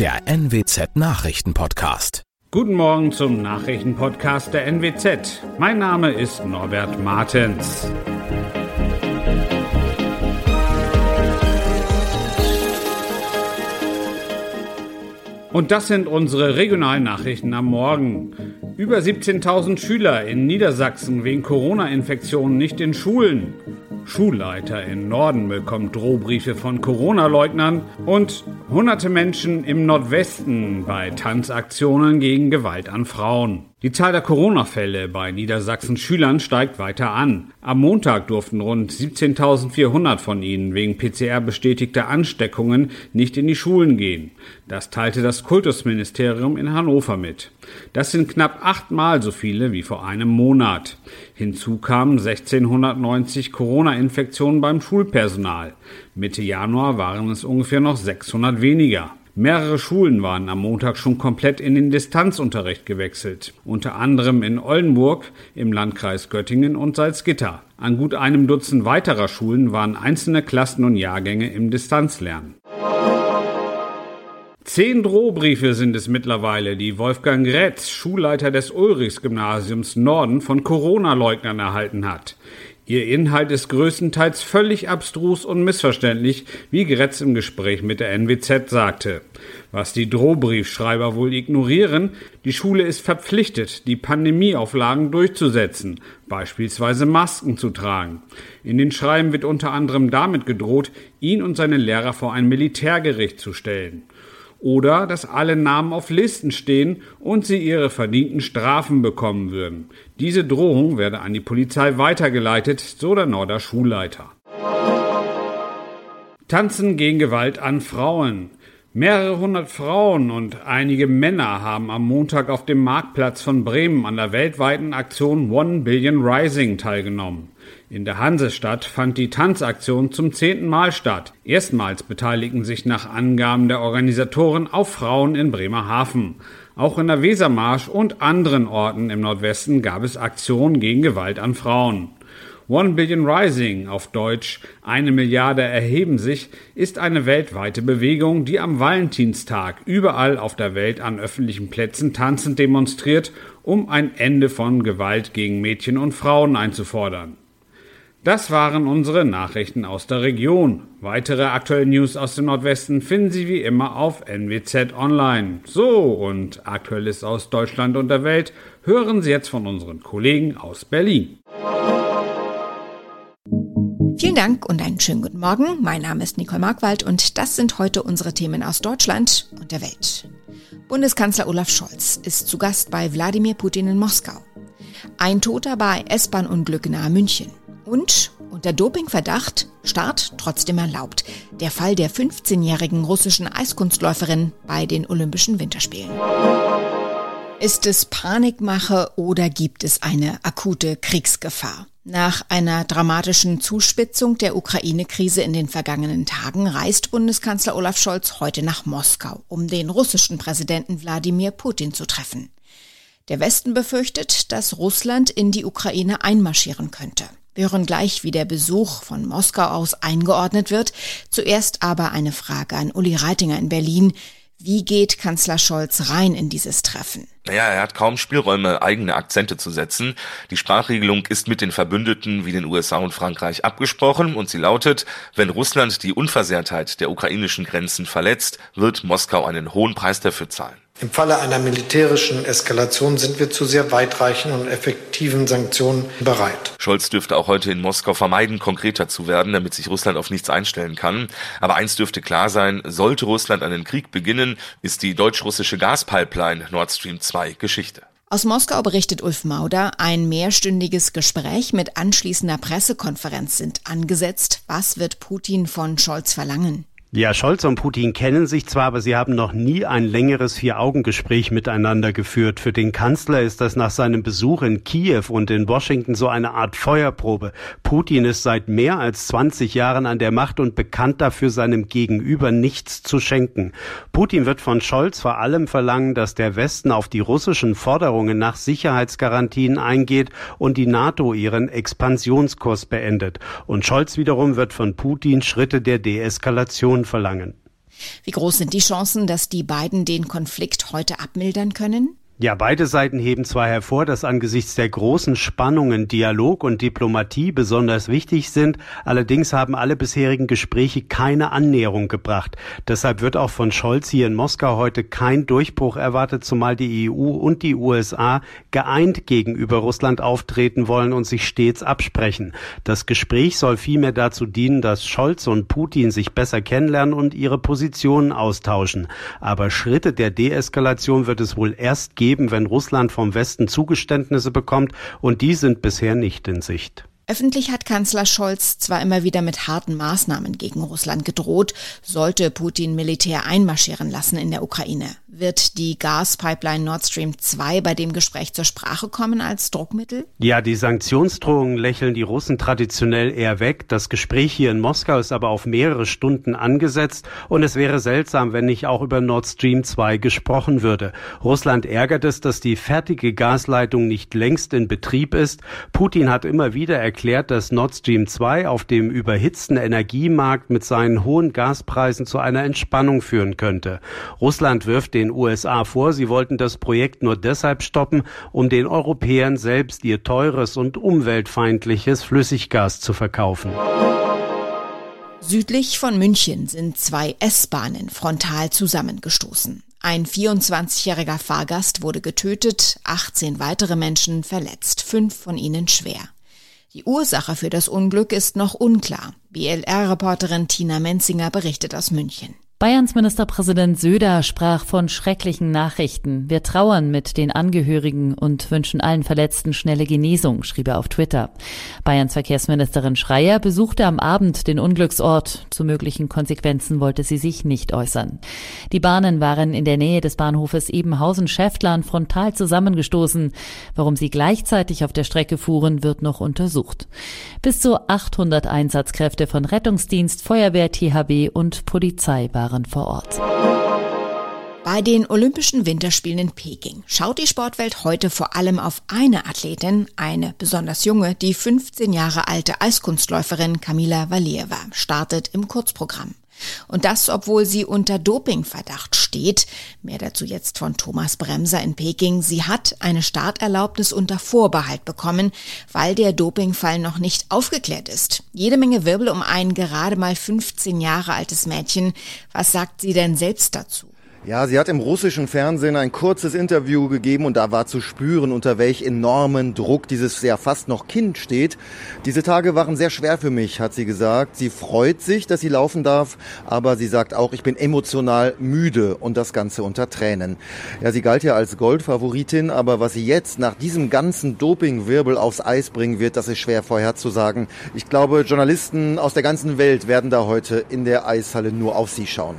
der NWZ Nachrichtenpodcast. Guten Morgen zum Nachrichtenpodcast der NWZ. Mein Name ist Norbert Martens. Und das sind unsere regionalen Nachrichten am Morgen. Über 17.000 Schüler in Niedersachsen wegen Corona-Infektionen nicht in Schulen. Schulleiter in Norden bekommt Drohbriefe von Corona-Leugnern und hunderte Menschen im Nordwesten bei Tanzaktionen gegen Gewalt an Frauen. Die Zahl der Corona-Fälle bei Niedersachsens Schülern steigt weiter an. Am Montag durften rund 17.400 von ihnen wegen PCR bestätigter Ansteckungen nicht in die Schulen gehen. Das teilte das Kultusministerium in Hannover mit. Das sind knapp achtmal so viele wie vor einem Monat. Hinzu kamen 1690 Corona-Infektionen beim Schulpersonal. Mitte Januar waren es ungefähr noch 600 weniger. Mehrere Schulen waren am Montag schon komplett in den Distanzunterricht gewechselt, unter anderem in Oldenburg im Landkreis Göttingen und Salzgitter. An gut einem Dutzend weiterer Schulen waren einzelne Klassen und Jahrgänge im Distanzlernen. Zehn Drohbriefe sind es mittlerweile, die Wolfgang Grätz, Schulleiter des Ulrichs-Gymnasiums Norden, von Corona-Leugnern erhalten hat. Ihr Inhalt ist größtenteils völlig abstrus und missverständlich, wie Gretz im Gespräch mit der NWZ sagte. Was die Drohbriefschreiber wohl ignorieren, die Schule ist verpflichtet, die Pandemieauflagen durchzusetzen, beispielsweise Masken zu tragen. In den Schreiben wird unter anderem damit gedroht, ihn und seine Lehrer vor ein Militärgericht zu stellen oder dass alle Namen auf Listen stehen und sie ihre verdienten Strafen bekommen würden. Diese Drohung werde an die Polizei weitergeleitet, so der Norder Schulleiter. Tanzen gegen Gewalt an Frauen. Mehrere hundert Frauen und einige Männer haben am Montag auf dem Marktplatz von Bremen an der weltweiten Aktion One Billion Rising teilgenommen. In der Hansestadt fand die Tanzaktion zum zehnten Mal statt. Erstmals beteiligten sich nach Angaben der Organisatoren auch Frauen in Bremerhaven. Auch in der Wesermarsch und anderen Orten im Nordwesten gab es Aktionen gegen Gewalt an Frauen. One Billion Rising, auf Deutsch eine Milliarde erheben sich, ist eine weltweite Bewegung, die am Valentinstag überall auf der Welt an öffentlichen Plätzen tanzend demonstriert, um ein Ende von Gewalt gegen Mädchen und Frauen einzufordern. Das waren unsere Nachrichten aus der Region. Weitere aktuelle News aus dem Nordwesten finden Sie wie immer auf NWZ Online. So, und Aktuelles aus Deutschland und der Welt hören Sie jetzt von unseren Kollegen aus Berlin. Vielen Dank und einen schönen guten Morgen. Mein Name ist Nicole Markwald und das sind heute unsere Themen aus Deutschland und der Welt. Bundeskanzler Olaf Scholz ist zu Gast bei Wladimir Putin in Moskau. Ein Toter bei S-Bahn-Unglück nahe München. Und unter Dopingverdacht Start trotzdem erlaubt. Der Fall der 15-jährigen russischen Eiskunstläuferin bei den Olympischen Winterspielen. Ist es Panikmache oder gibt es eine akute Kriegsgefahr? Nach einer dramatischen Zuspitzung der Ukraine-Krise in den vergangenen Tagen reist Bundeskanzler Olaf Scholz heute nach Moskau, um den russischen Präsidenten Wladimir Putin zu treffen. Der Westen befürchtet, dass Russland in die Ukraine einmarschieren könnte. Wir hören gleich, wie der Besuch von Moskau aus eingeordnet wird. Zuerst aber eine Frage an Uli Reitinger in Berlin. Wie geht Kanzler Scholz rein in dieses Treffen? Naja, er hat kaum Spielräume, eigene Akzente zu setzen. Die Sprachregelung ist mit den Verbündeten wie den USA und Frankreich abgesprochen und sie lautet, wenn Russland die Unversehrtheit der ukrainischen Grenzen verletzt, wird Moskau einen hohen Preis dafür zahlen. Im Falle einer militärischen Eskalation sind wir zu sehr weitreichenden und effektiven Sanktionen bereit. Scholz dürfte auch heute in Moskau vermeiden, konkreter zu werden, damit sich Russland auf nichts einstellen kann. Aber eins dürfte klar sein, sollte Russland einen Krieg beginnen, ist die deutsch-russische Gaspipeline Nord Stream 2 Geschichte. Aus Moskau berichtet Ulf Mauder, ein mehrstündiges Gespräch mit anschließender Pressekonferenz sind angesetzt. Was wird Putin von Scholz verlangen? Ja, Scholz und Putin kennen sich zwar, aber sie haben noch nie ein längeres Vier-Augen-Gespräch miteinander geführt. Für den Kanzler ist das nach seinem Besuch in Kiew und in Washington so eine Art Feuerprobe. Putin ist seit mehr als 20 Jahren an der Macht und bekannt dafür, seinem Gegenüber nichts zu schenken. Putin wird von Scholz vor allem verlangen, dass der Westen auf die russischen Forderungen nach Sicherheitsgarantien eingeht und die NATO ihren Expansionskurs beendet. Und Scholz wiederum wird von Putin Schritte der Deeskalation verlangen. Wie groß sind die Chancen, dass die beiden den Konflikt heute abmildern können? Ja, beide Seiten heben zwar hervor, dass angesichts der großen Spannungen Dialog und Diplomatie besonders wichtig sind, allerdings haben alle bisherigen Gespräche keine Annäherung gebracht. Deshalb wird auch von Scholz hier in Moskau heute kein Durchbruch erwartet, zumal die EU und die USA geeint gegenüber Russland auftreten wollen und sich stets absprechen. Das Gespräch soll vielmehr dazu dienen, dass Scholz und Putin sich besser kennenlernen und ihre Positionen austauschen. Aber Schritte der Deeskalation wird es wohl erst geben, geben, wenn Russland vom Westen Zugeständnisse bekommt, und die sind bisher nicht in Sicht. Öffentlich hat Kanzler Scholz zwar immer wieder mit harten Maßnahmen gegen Russland gedroht, sollte Putin Militär einmarschieren lassen in der Ukraine. Wird die Gaspipeline Nord Stream 2 bei dem Gespräch zur Sprache kommen als Druckmittel? Ja, die Sanktionsdrohungen lächeln die Russen traditionell eher weg. Das Gespräch hier in Moskau ist aber auf mehrere Stunden angesetzt und es wäre seltsam, wenn nicht auch über Nord Stream 2 gesprochen würde. Russland ärgert es, dass die fertige Gasleitung nicht längst in Betrieb ist. Putin hat immer wieder erklärt, dass Nord Stream 2 auf dem überhitzten Energiemarkt mit seinen hohen Gaspreisen zu einer Entspannung führen könnte. Russland wirft den USA vor, sie wollten das Projekt nur deshalb stoppen, um den Europäern selbst ihr teures und umweltfeindliches Flüssiggas zu verkaufen. Südlich von München sind zwei S-Bahnen frontal zusammengestoßen. Ein 24-jähriger Fahrgast wurde getötet, 18 weitere Menschen verletzt, fünf von ihnen schwer. Die Ursache für das Unglück ist noch unklar. BLR-Reporterin Tina Menzinger berichtet aus München. Bayerns Ministerpräsident Söder sprach von schrecklichen Nachrichten. Wir trauern mit den Angehörigen und wünschen allen Verletzten schnelle Genesung, schrieb er auf Twitter. Bayerns Verkehrsministerin Schreier besuchte am Abend den Unglücksort. Zu möglichen Konsequenzen wollte sie sich nicht äußern. Die Bahnen waren in der Nähe des Bahnhofes Ebenhausen-Schäftlern frontal zusammengestoßen. Warum sie gleichzeitig auf der Strecke fuhren, wird noch untersucht. Bis zu 800 Einsatzkräfte von Rettungsdienst, Feuerwehr, THW und Polizei waren waren vor Ort. Bei den Olympischen Winterspielen in Peking schaut die Sportwelt heute vor allem auf eine Athletin, eine besonders junge, die 15 Jahre alte Eiskunstläuferin Kamila Valieva startet im Kurzprogramm. Und das, obwohl sie unter Dopingverdacht steht. Mehr dazu jetzt von Thomas Bremser in Peking. Sie hat eine Starterlaubnis unter Vorbehalt bekommen, weil der Dopingfall noch nicht aufgeklärt ist. Jede Menge Wirbel um ein gerade mal 15 Jahre altes Mädchen. Was sagt sie denn selbst dazu? Ja, sie hat im russischen Fernsehen ein kurzes Interview gegeben und da war zu spüren, unter welch enormen Druck dieses ja fast noch Kind steht. Diese Tage waren sehr schwer für mich, hat sie gesagt. Sie freut sich, dass sie laufen darf, aber sie sagt auch, ich bin emotional müde und das Ganze unter Tränen. Ja, sie galt ja als Goldfavoritin, aber was sie jetzt nach diesem ganzen Dopingwirbel aufs Eis bringen wird, das ist schwer vorherzusagen. Ich glaube, Journalisten aus der ganzen Welt werden da heute in der Eishalle nur auf sie schauen.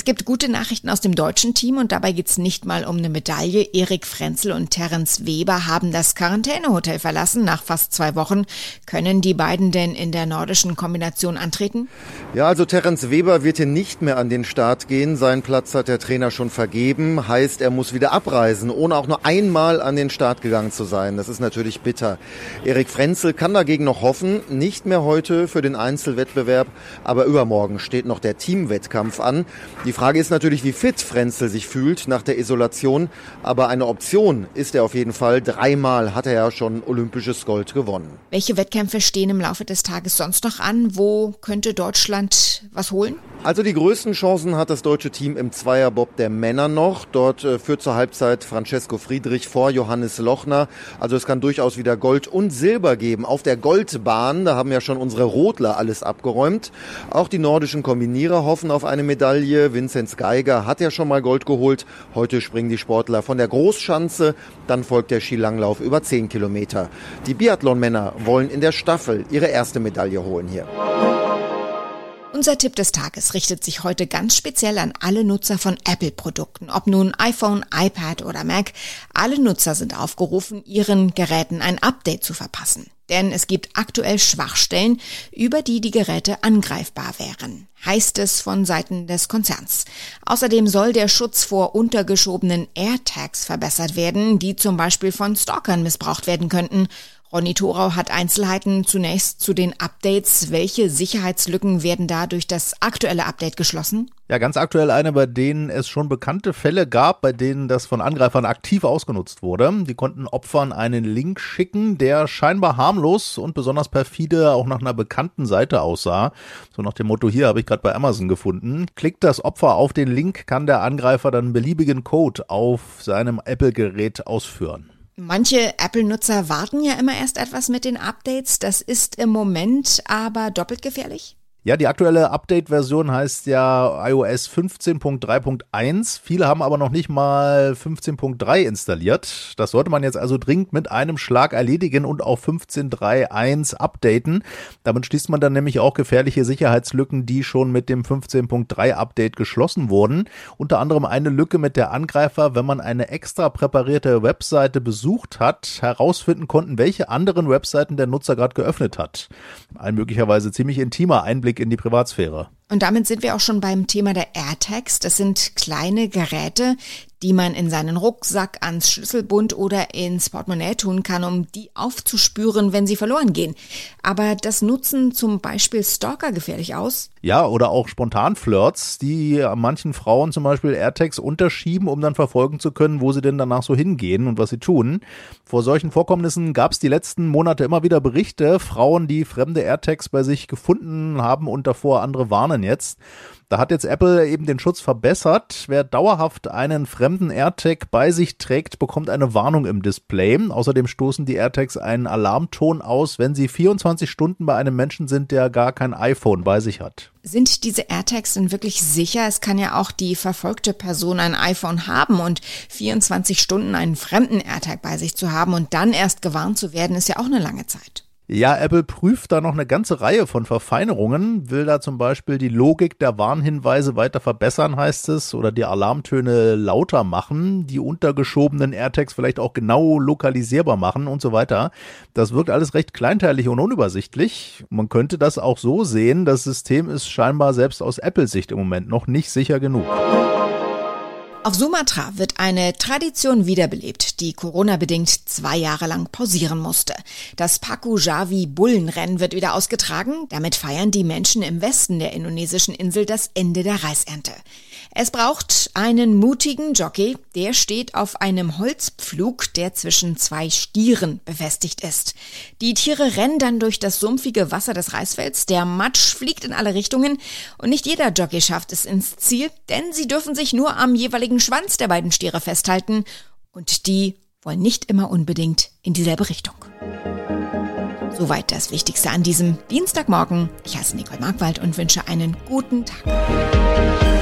Es gibt gute Nachrichten aus dem deutschen Team und dabei geht es nicht mal um eine Medaille. Erik Frenzel und Terence Weber haben das Quarantänehotel verlassen. Nach fast zwei Wochen können die beiden denn in der nordischen Kombination antreten? Ja, also Terence Weber wird hier nicht mehr an den Start gehen. Seinen Platz hat der Trainer schon vergeben. Heißt, er muss wieder abreisen, ohne auch nur einmal an den Start gegangen zu sein. Das ist natürlich bitter. Erik Frenzel kann dagegen noch hoffen. Nicht mehr heute für den Einzelwettbewerb, aber übermorgen steht noch der Teamwettkampf an. Die Frage ist natürlich, wie fit Frenzel sich fühlt nach der Isolation. Aber eine Option ist er auf jeden Fall. Dreimal hat er ja schon olympisches Gold gewonnen. Welche Wettkämpfe stehen im Laufe des Tages sonst noch an? Wo könnte Deutschland was holen? Also die größten Chancen hat das deutsche Team im Zweierbob der Männer noch. Dort äh, führt zur Halbzeit Francesco Friedrich vor Johannes Lochner. Also es kann durchaus wieder Gold und Silber geben. Auf der Goldbahn, da haben ja schon unsere Rodler alles abgeräumt. Auch die nordischen Kombinierer hoffen auf eine Medaille. Vinzenz Geiger hat ja schon mal Gold geholt. Heute springen die Sportler von der Großschanze. Dann folgt der Skilanglauf über 10 Kilometer. Die Biathlon-Männer wollen in der Staffel ihre erste Medaille holen hier. Unser Tipp des Tages richtet sich heute ganz speziell an alle Nutzer von Apple-Produkten, ob nun iPhone, iPad oder Mac. Alle Nutzer sind aufgerufen, ihren Geräten ein Update zu verpassen. Denn es gibt aktuell Schwachstellen, über die die Geräte angreifbar wären, heißt es von Seiten des Konzerns. Außerdem soll der Schutz vor untergeschobenen AirTags verbessert werden, die zum Beispiel von Stalkern missbraucht werden könnten. Ronny Thorau hat Einzelheiten zunächst zu den Updates. Welche Sicherheitslücken werden da durch das aktuelle Update geschlossen? Ja, ganz aktuell eine, bei denen es schon bekannte Fälle gab, bei denen das von Angreifern aktiv ausgenutzt wurde. Die konnten Opfern einen Link schicken, der scheinbar harmlos und besonders perfide auch nach einer bekannten Seite aussah. So nach dem Motto, hier habe ich gerade bei Amazon gefunden. Klickt das Opfer auf den Link, kann der Angreifer dann beliebigen Code auf seinem Apple-Gerät ausführen. Manche Apple-Nutzer warten ja immer erst etwas mit den Updates. Das ist im Moment aber doppelt gefährlich? Ja, die aktuelle Update-Version heißt ja iOS 15.3.1. Viele haben aber noch nicht mal 15.3 installiert. Das sollte man jetzt also dringend mit einem Schlag erledigen und auf 15.3.1 updaten. Damit schließt man dann nämlich auch gefährliche Sicherheitslücken, die schon mit dem 15.3 Update geschlossen wurden. Unter anderem eine Lücke mit der Angreifer, wenn man eine extra präparierte Webseite besucht hat, herausfinden konnten, welche anderen Webseiten der Nutzer gerade geöffnet hat. Ein möglicherweise ziemlich intimer Einblick Einblick in die Privatsphäre. Und damit sind wir auch schon beim Thema der AirTags. Das sind kleine Geräte, die man in seinen Rucksack, ans Schlüsselbund oder ins Portemonnaie tun kann, um die aufzuspüren, wenn sie verloren gehen. Aber das nutzen zum Beispiel Stalker gefährlich aus? Ja, oder auch Spontanflirts, die manchen Frauen zum Beispiel AirTags unterschieben, um dann verfolgen zu können, wo sie denn danach so hingehen und was sie tun. Vor solchen Vorkommnissen gab es die letzten Monate immer wieder Berichte, Frauen, die fremde AirTags bei sich gefunden haben und davor andere warnen jetzt. Da hat jetzt Apple eben den Schutz verbessert. Wer dauerhaft einen fremden AirTag bei sich trägt, bekommt eine Warnung im Display. Außerdem stoßen die AirTags einen Alarmton aus, wenn sie 24 Stunden bei einem Menschen sind, der gar kein iPhone bei sich hat. Sind diese AirTags denn wirklich sicher? Es kann ja auch die verfolgte Person ein iPhone haben und 24 Stunden einen fremden AirTag bei sich zu haben und dann erst gewarnt zu werden, ist ja auch eine lange Zeit. Ja, Apple prüft da noch eine ganze Reihe von Verfeinerungen, will da zum Beispiel die Logik der Warnhinweise weiter verbessern, heißt es, oder die Alarmtöne lauter machen, die untergeschobenen AirTags vielleicht auch genau lokalisierbar machen und so weiter. Das wirkt alles recht kleinteilig und unübersichtlich. Man könnte das auch so sehen, das System ist scheinbar selbst aus Apple-Sicht im Moment noch nicht sicher genug. Auf Sumatra wird eine Tradition wiederbelebt, die Corona-bedingt zwei Jahre lang pausieren musste. Das Paku Javi Bullenrennen wird wieder ausgetragen. Damit feiern die Menschen im Westen der indonesischen Insel das Ende der Reisernte. Es braucht einen mutigen Jockey, der steht auf einem Holzpflug, der zwischen zwei Stieren befestigt ist. Die Tiere rennen dann durch das sumpfige Wasser des Reisfelds, der Matsch fliegt in alle Richtungen und nicht jeder Jockey schafft es ins Ziel, denn sie dürfen sich nur am jeweiligen Schwanz der beiden Stiere festhalten und die wollen nicht immer unbedingt in dieselbe Richtung. Soweit das Wichtigste an diesem Dienstagmorgen. Ich heiße Nicole Markwald und wünsche einen guten Tag.